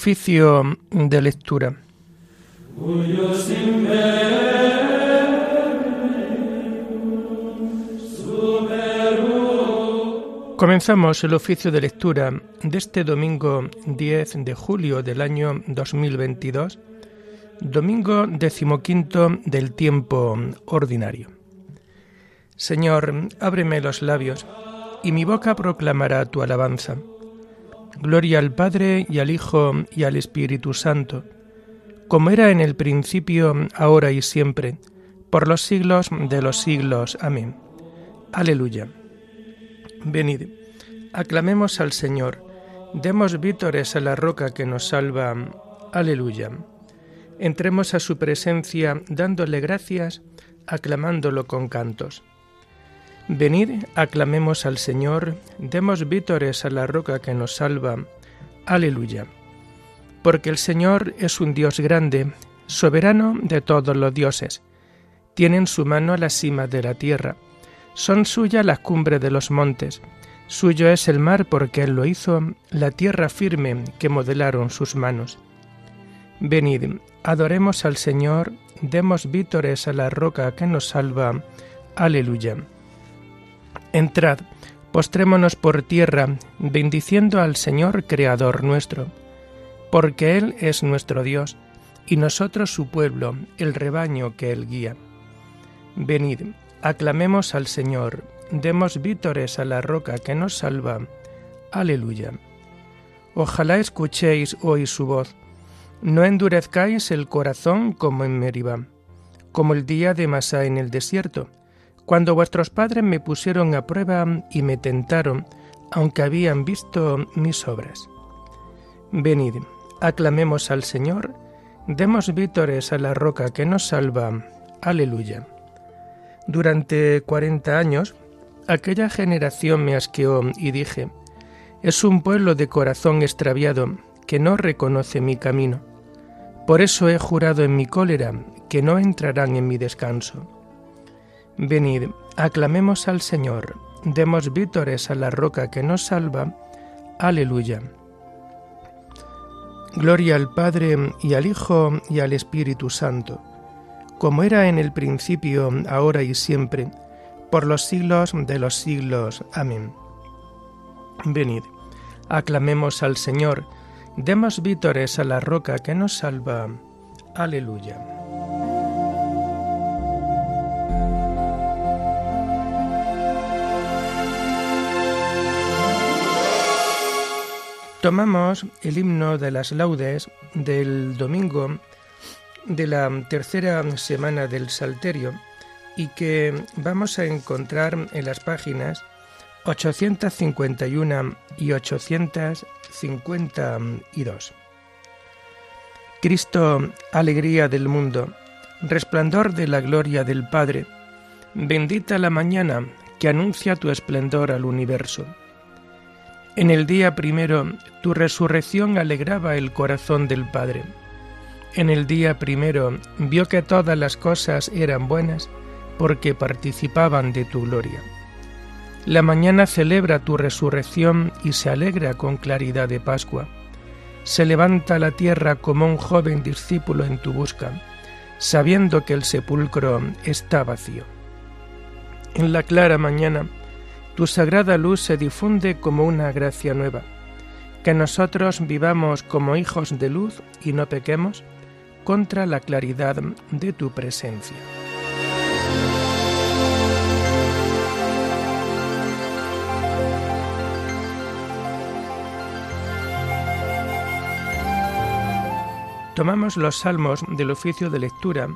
Oficio de lectura. Comenzamos el oficio de lectura de este domingo 10 de julio del año 2022, domingo decimoquinto del tiempo ordinario. Señor, ábreme los labios, y mi boca proclamará tu alabanza. Gloria al Padre y al Hijo y al Espíritu Santo, como era en el principio, ahora y siempre, por los siglos de los siglos. Amén. Aleluya. Venid, aclamemos al Señor, demos vítores a la roca que nos salva. Aleluya. Entremos a su presencia dándole gracias, aclamándolo con cantos. Venid, aclamemos al Señor, demos vítores a la roca que nos salva. Aleluya. Porque el Señor es un Dios grande, soberano de todos los dioses. Tiene en su mano la cima de la tierra son suyas las cumbres de los montes, suyo es el mar porque él lo hizo, la tierra firme que modelaron sus manos. Venid, adoremos al Señor, demos vítores a la roca que nos salva. Aleluya. Entrad, postrémonos por tierra, bendiciendo al Señor Creador nuestro, porque Él es nuestro Dios, y nosotros su pueblo, el rebaño que Él guía. Venid, Aclamemos al Señor, demos vítores a la roca que nos salva. Aleluya. Ojalá escuchéis hoy su voz, no endurezcáis el corazón como en Meribá, como el día de Masá en el desierto, cuando vuestros padres me pusieron a prueba y me tentaron, aunque habían visto mis obras. Venid, aclamemos al Señor, demos vítores a la roca que nos salva. Aleluya. Durante cuarenta años, aquella generación me asqueó y dije, es un pueblo de corazón extraviado que no reconoce mi camino. Por eso he jurado en mi cólera que no entrarán en mi descanso. Venid, aclamemos al Señor, demos vítores a la roca que nos salva. Aleluya. Gloria al Padre y al Hijo y al Espíritu Santo como era en el principio, ahora y siempre, por los siglos de los siglos. Amén. Venid, aclamemos al Señor, demos vítores a la roca que nos salva. Aleluya. Tomamos el himno de las laudes del domingo de la tercera semana del Salterio y que vamos a encontrar en las páginas 851 y 852. Cristo, alegría del mundo, resplandor de la gloria del Padre, bendita la mañana que anuncia tu esplendor al universo. En el día primero tu resurrección alegraba el corazón del Padre en el día primero vio que todas las cosas eran buenas porque participaban de tu gloria. La mañana celebra tu resurrección y se alegra con claridad de Pascua. Se levanta la tierra como un joven discípulo en tu busca, sabiendo que el sepulcro está vacío. En la clara mañana, tu sagrada luz se difunde como una gracia nueva. Que nosotros vivamos como hijos de luz y no pequemos, contra la claridad de tu presencia. Tomamos los salmos del oficio de lectura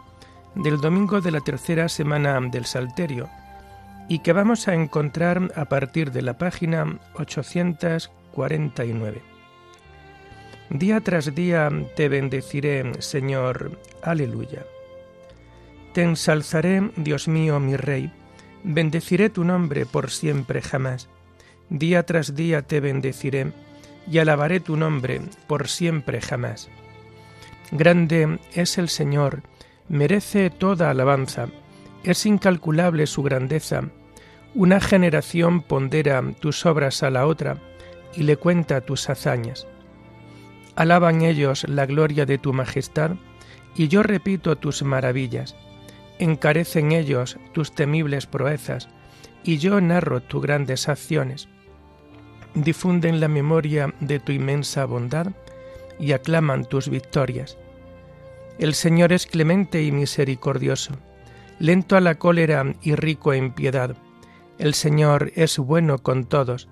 del domingo de la tercera semana del Salterio y que vamos a encontrar a partir de la página 849. Día tras día te bendeciré, Señor. Aleluya. Te ensalzaré, Dios mío, mi Rey. Bendeciré tu nombre por siempre jamás. Día tras día te bendeciré y alabaré tu nombre por siempre jamás. Grande es el Señor, merece toda alabanza, es incalculable su grandeza. Una generación pondera tus obras a la otra y le cuenta tus hazañas. Alaban ellos la gloria de tu majestad, y yo repito tus maravillas. Encarecen ellos tus temibles proezas, y yo narro tus grandes acciones. Difunden la memoria de tu inmensa bondad, y aclaman tus victorias. El Señor es clemente y misericordioso, lento a la cólera y rico en piedad. El Señor es bueno con todos,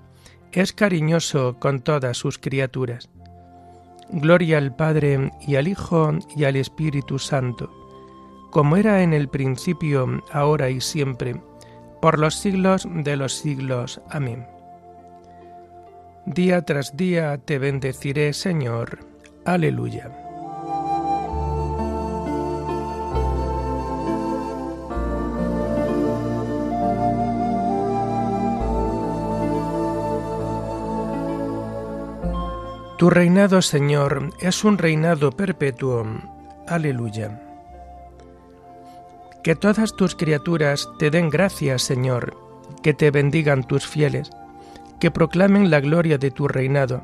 es cariñoso con todas sus criaturas. Gloria al Padre y al Hijo y al Espíritu Santo, como era en el principio, ahora y siempre, por los siglos de los siglos. Amén. Día tras día te bendeciré, Señor. Aleluya. Tu reinado, Señor, es un reinado perpetuo. Aleluya. Que todas tus criaturas te den gracias, Señor, que te bendigan tus fieles, que proclamen la gloria de tu reinado,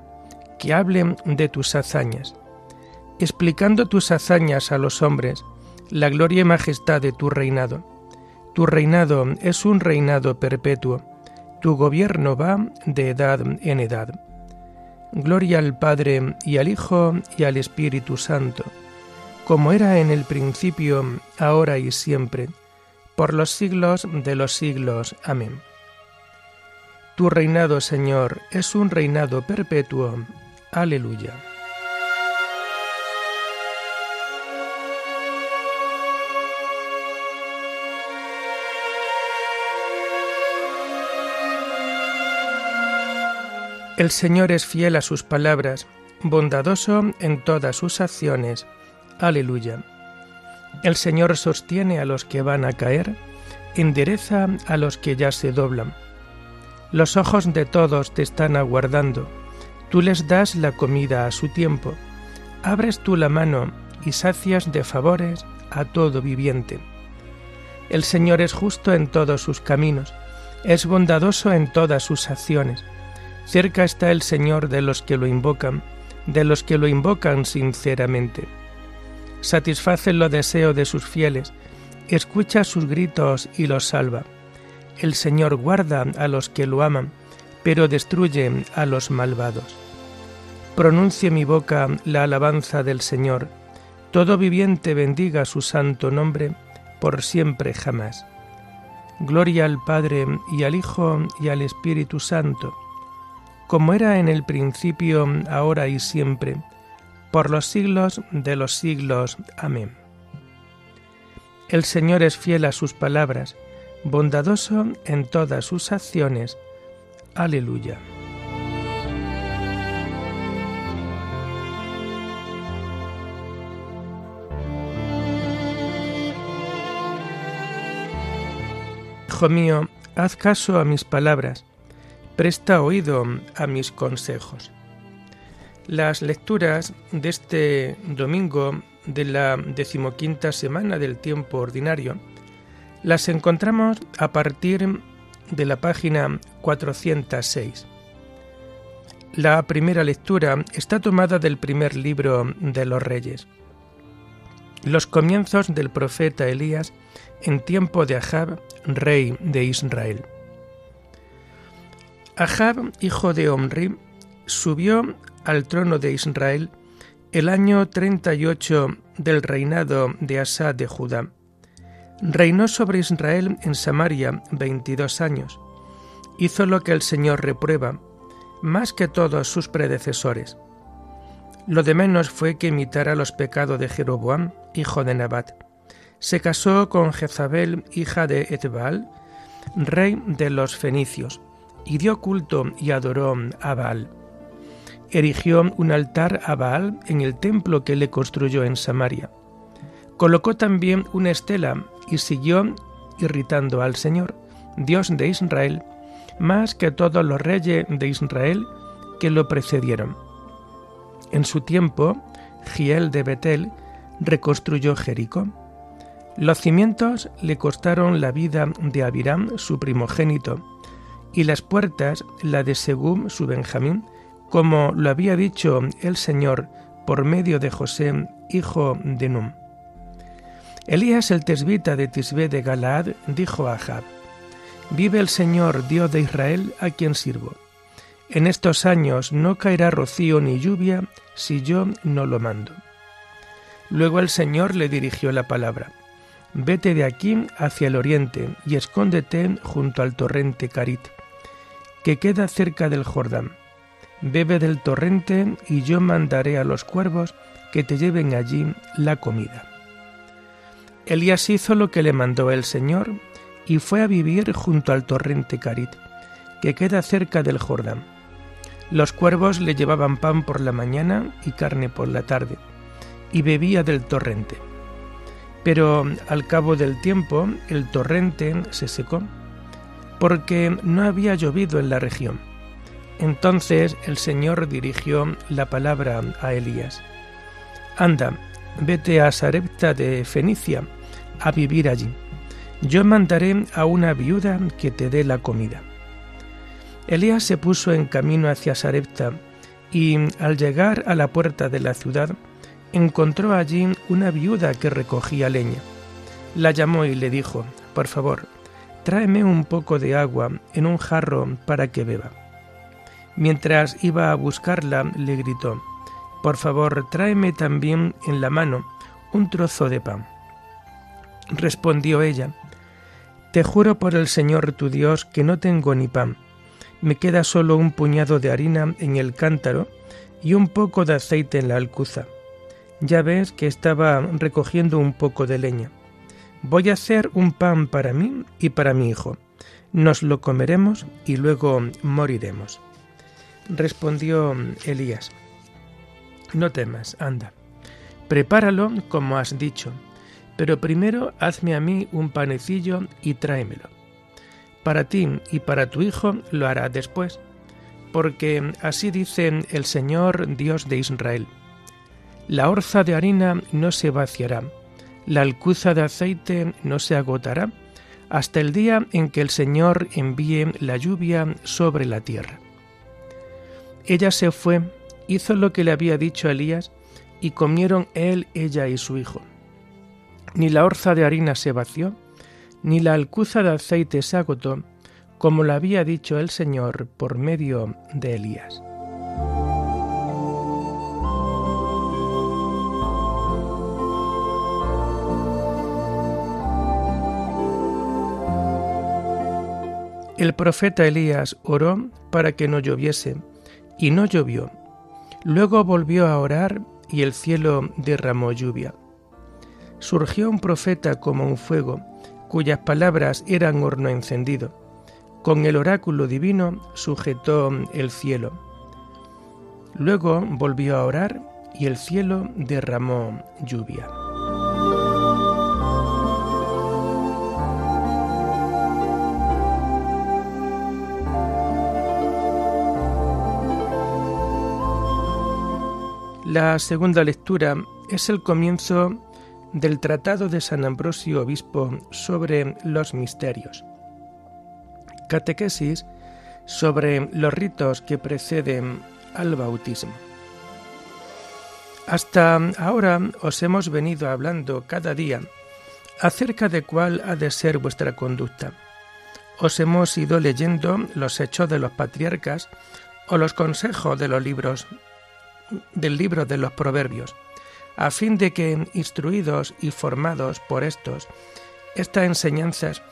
que hablen de tus hazañas, explicando tus hazañas a los hombres, la gloria y majestad de tu reinado. Tu reinado es un reinado perpetuo, tu gobierno va de edad en edad. Gloria al Padre y al Hijo y al Espíritu Santo, como era en el principio, ahora y siempre, por los siglos de los siglos. Amén. Tu reinado, Señor, es un reinado perpetuo. Aleluya. El Señor es fiel a sus palabras, bondadoso en todas sus acciones. Aleluya. El Señor sostiene a los que van a caer, endereza a los que ya se doblan. Los ojos de todos te están aguardando, tú les das la comida a su tiempo, abres tú la mano y sacias de favores a todo viviente. El Señor es justo en todos sus caminos, es bondadoso en todas sus acciones Cerca está el Señor de los que lo invocan, de los que lo invocan sinceramente. Satisface los deseos de sus fieles, escucha sus gritos y los salva. El Señor guarda a los que lo aman, pero destruye a los malvados. Pronuncie mi boca la alabanza del Señor, todo viviente bendiga su santo nombre, por siempre jamás. Gloria al Padre y al Hijo y al Espíritu Santo, como era en el principio, ahora y siempre, por los siglos de los siglos. Amén. El Señor es fiel a sus palabras, bondadoso en todas sus acciones. Aleluya. Hijo mío, haz caso a mis palabras presta oído a mis consejos. Las lecturas de este domingo de la decimoquinta semana del tiempo ordinario las encontramos a partir de la página 406. La primera lectura está tomada del primer libro de los reyes. Los comienzos del profeta Elías en tiempo de Ahab, rey de Israel. Ahab, hijo de Omri, subió al trono de Israel el año 38 del reinado de Asa de Judá. Reinó sobre Israel en Samaria veintidós años. Hizo lo que el Señor reprueba, más que todos sus predecesores. Lo de menos fue que imitara los pecados de Jeroboam, hijo de Nabat. Se casó con Jezabel, hija de Etbaal, rey de los fenicios y dio culto y adoró a Baal. Erigió un altar a Baal en el templo que le construyó en Samaria. Colocó también una estela y siguió irritando al Señor, Dios de Israel, más que todos los reyes de Israel que lo precedieron. En su tiempo, Giel de Betel reconstruyó Jericó. Los cimientos le costaron la vida de Abiram, su primogénito, y las puertas la de Segum su Benjamín, como lo había dicho el Señor por medio de José, hijo de Num. Elías el tesbita de Tisbé de Galaad dijo a Ahab, Vive el Señor, Dios de Israel, a quien sirvo. En estos años no caerá rocío ni lluvia si yo no lo mando. Luego el Señor le dirigió la palabra. Vete de aquí hacia el oriente y escóndete junto al torrente Carit, que queda cerca del Jordán. Bebe del torrente y yo mandaré a los cuervos que te lleven allí la comida. Elías hizo lo que le mandó el Señor y fue a vivir junto al torrente Carit, que queda cerca del Jordán. Los cuervos le llevaban pan por la mañana y carne por la tarde, y bebía del torrente. Pero al cabo del tiempo el torrente se secó, porque no había llovido en la región. Entonces el Señor dirigió la palabra a Elías. Anda, vete a Sarepta de Fenicia, a vivir allí. Yo mandaré a una viuda que te dé la comida. Elías se puso en camino hacia Sarepta y al llegar a la puerta de la ciudad encontró allí una viuda que recogía leña. La llamó y le dijo, por favor, tráeme un poco de agua en un jarro para que beba. Mientras iba a buscarla, le gritó, por favor, tráeme también en la mano un trozo de pan. Respondió ella, Te juro por el Señor tu Dios que no tengo ni pan. Me queda solo un puñado de harina en el cántaro y un poco de aceite en la alcuza. Ya ves que estaba recogiendo un poco de leña. Voy a hacer un pan para mí y para mi hijo. Nos lo comeremos y luego moriremos. Respondió Elías, No temas, anda. Prepáralo como has dicho pero primero hazme a mí un panecillo y tráemelo. Para ti y para tu hijo lo hará después, porque así dice el Señor Dios de Israel. La orza de harina no se vaciará, la alcuza de aceite no se agotará, hasta el día en que el Señor envíe la lluvia sobre la tierra. Ella se fue, hizo lo que le había dicho Elías, y comieron él, ella y su hijo. Ni la orza de harina se vació, ni la alcuza de aceite se agotó, como lo había dicho el Señor por medio de Elías. El profeta Elías oró para que no lloviese, y no llovió. Luego volvió a orar y el cielo derramó lluvia surgió un profeta como un fuego, cuyas palabras eran horno encendido. Con el oráculo divino sujetó el cielo. Luego volvió a orar y el cielo derramó lluvia. La segunda lectura es el comienzo del Tratado de San Ambrosio Obispo sobre los misterios. Catequesis sobre los ritos que preceden al bautismo. Hasta ahora os hemos venido hablando cada día acerca de cuál ha de ser vuestra conducta. Os hemos ido leyendo los hechos de los patriarcas o los consejos de los libros del libro de los proverbios a fin de que, instruidos y formados por estos, estas enseñanzas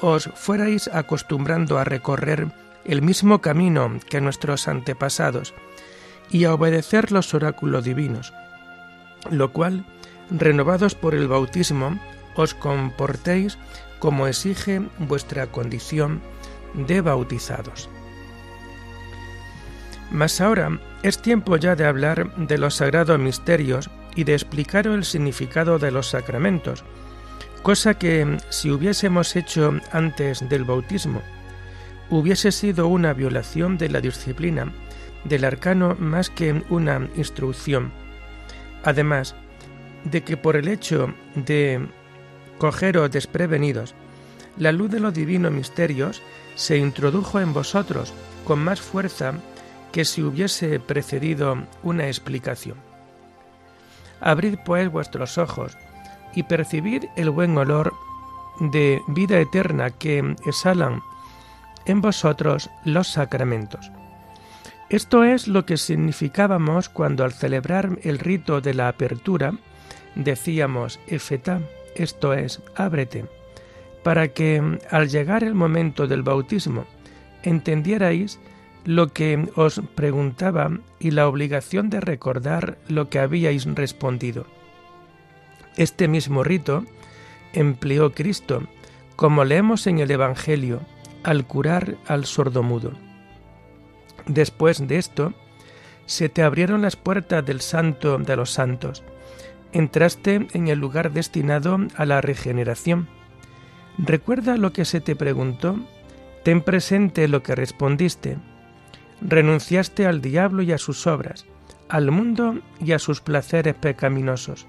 os fuerais acostumbrando a recorrer el mismo camino que nuestros antepasados y a obedecer los oráculos divinos, lo cual, renovados por el bautismo, os comportéis como exige vuestra condición de bautizados. Mas ahora es tiempo ya de hablar de los sagrados misterios y de explicar el significado de los sacramentos, cosa que si hubiésemos hecho antes del bautismo, hubiese sido una violación de la disciplina del arcano más que una instrucción. Además de que por el hecho de cogeros desprevenidos, la luz de los divinos misterios se introdujo en vosotros con más fuerza que si hubiese precedido una explicación. Abrid pues vuestros ojos y percibid el buen olor de vida eterna que exhalan en vosotros los sacramentos. Esto es lo que significábamos cuando al celebrar el rito de la apertura decíamos efeta, esto es, ábrete, para que al llegar el momento del bautismo entendierais lo que os preguntaba y la obligación de recordar lo que habíais respondido. Este mismo rito empleó Cristo, como leemos en el Evangelio, al curar al sordomudo. Después de esto, se te abrieron las puertas del santo de los santos. Entraste en el lugar destinado a la regeneración. Recuerda lo que se te preguntó, ten presente lo que respondiste. Renunciaste al diablo y a sus obras, al mundo y a sus placeres pecaminosos.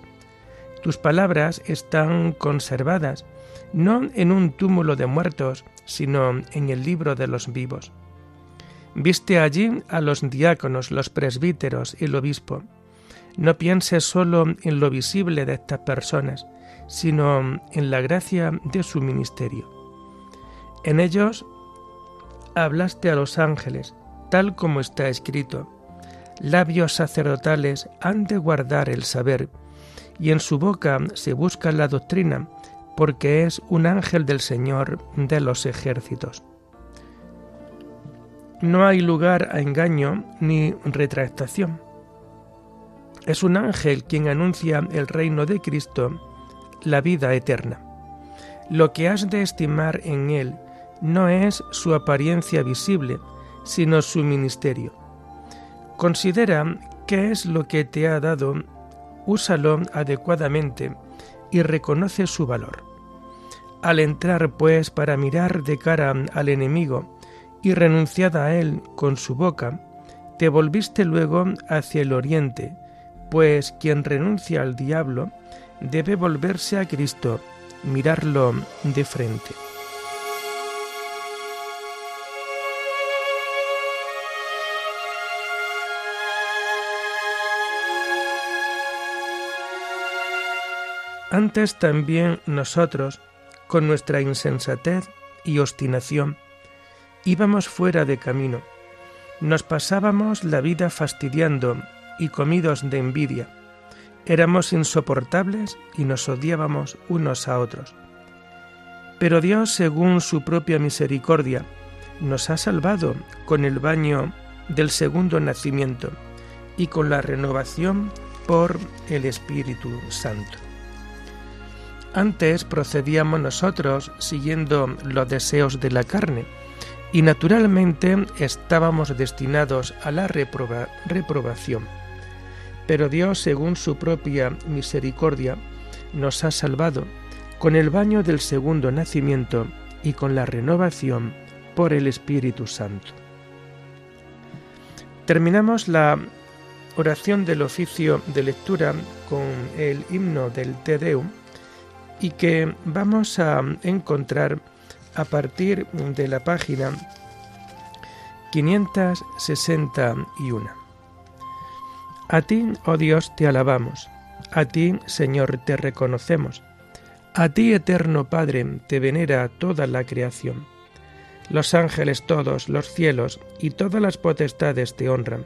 Tus palabras están conservadas, no en un túmulo de muertos, sino en el libro de los vivos. Viste allí a los diáconos, los presbíteros y el obispo. No pienses solo en lo visible de estas personas, sino en la gracia de su ministerio. En ellos hablaste a los ángeles, tal como está escrito. Labios sacerdotales han de guardar el saber, y en su boca se busca la doctrina, porque es un ángel del Señor de los ejércitos. No hay lugar a engaño ni retractación. Es un ángel quien anuncia el reino de Cristo, la vida eterna. Lo que has de estimar en él no es su apariencia visible, sino su ministerio. Considera qué es lo que te ha dado, úsalo adecuadamente y reconoce su valor. Al entrar, pues, para mirar de cara al enemigo y renunciada a él con su boca, te volviste luego hacia el oriente, pues quien renuncia al diablo debe volverse a Cristo, mirarlo de frente. Antes también nosotros, con nuestra insensatez y obstinación, íbamos fuera de camino, nos pasábamos la vida fastidiando y comidos de envidia, éramos insoportables y nos odiábamos unos a otros. Pero Dios, según su propia misericordia, nos ha salvado con el baño del segundo nacimiento y con la renovación por el Espíritu Santo. Antes procedíamos nosotros siguiendo los deseos de la carne y naturalmente estábamos destinados a la reprobación. Pero Dios, según su propia misericordia, nos ha salvado con el baño del segundo nacimiento y con la renovación por el Espíritu Santo. Terminamos la oración del oficio de lectura con el himno del Te Deum y que vamos a encontrar a partir de la página 561. A ti, oh Dios, te alabamos, a ti, Señor, te reconocemos, a ti, eterno Padre, te venera toda la creación. Los ángeles todos, los cielos y todas las potestades te honran.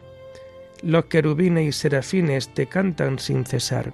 Los querubines y serafines te cantan sin cesar.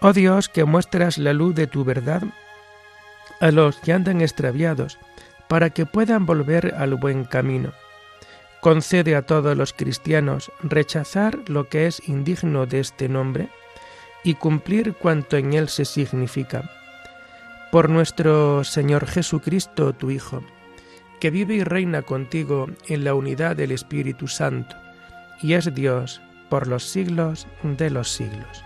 Oh Dios, que muestras la luz de tu verdad a los que andan extraviados, para que puedan volver al buen camino. Concede a todos los cristianos rechazar lo que es indigno de este nombre y cumplir cuanto en él se significa. Por nuestro Señor Jesucristo, tu Hijo, que vive y reina contigo en la unidad del Espíritu Santo, y es Dios por los siglos de los siglos.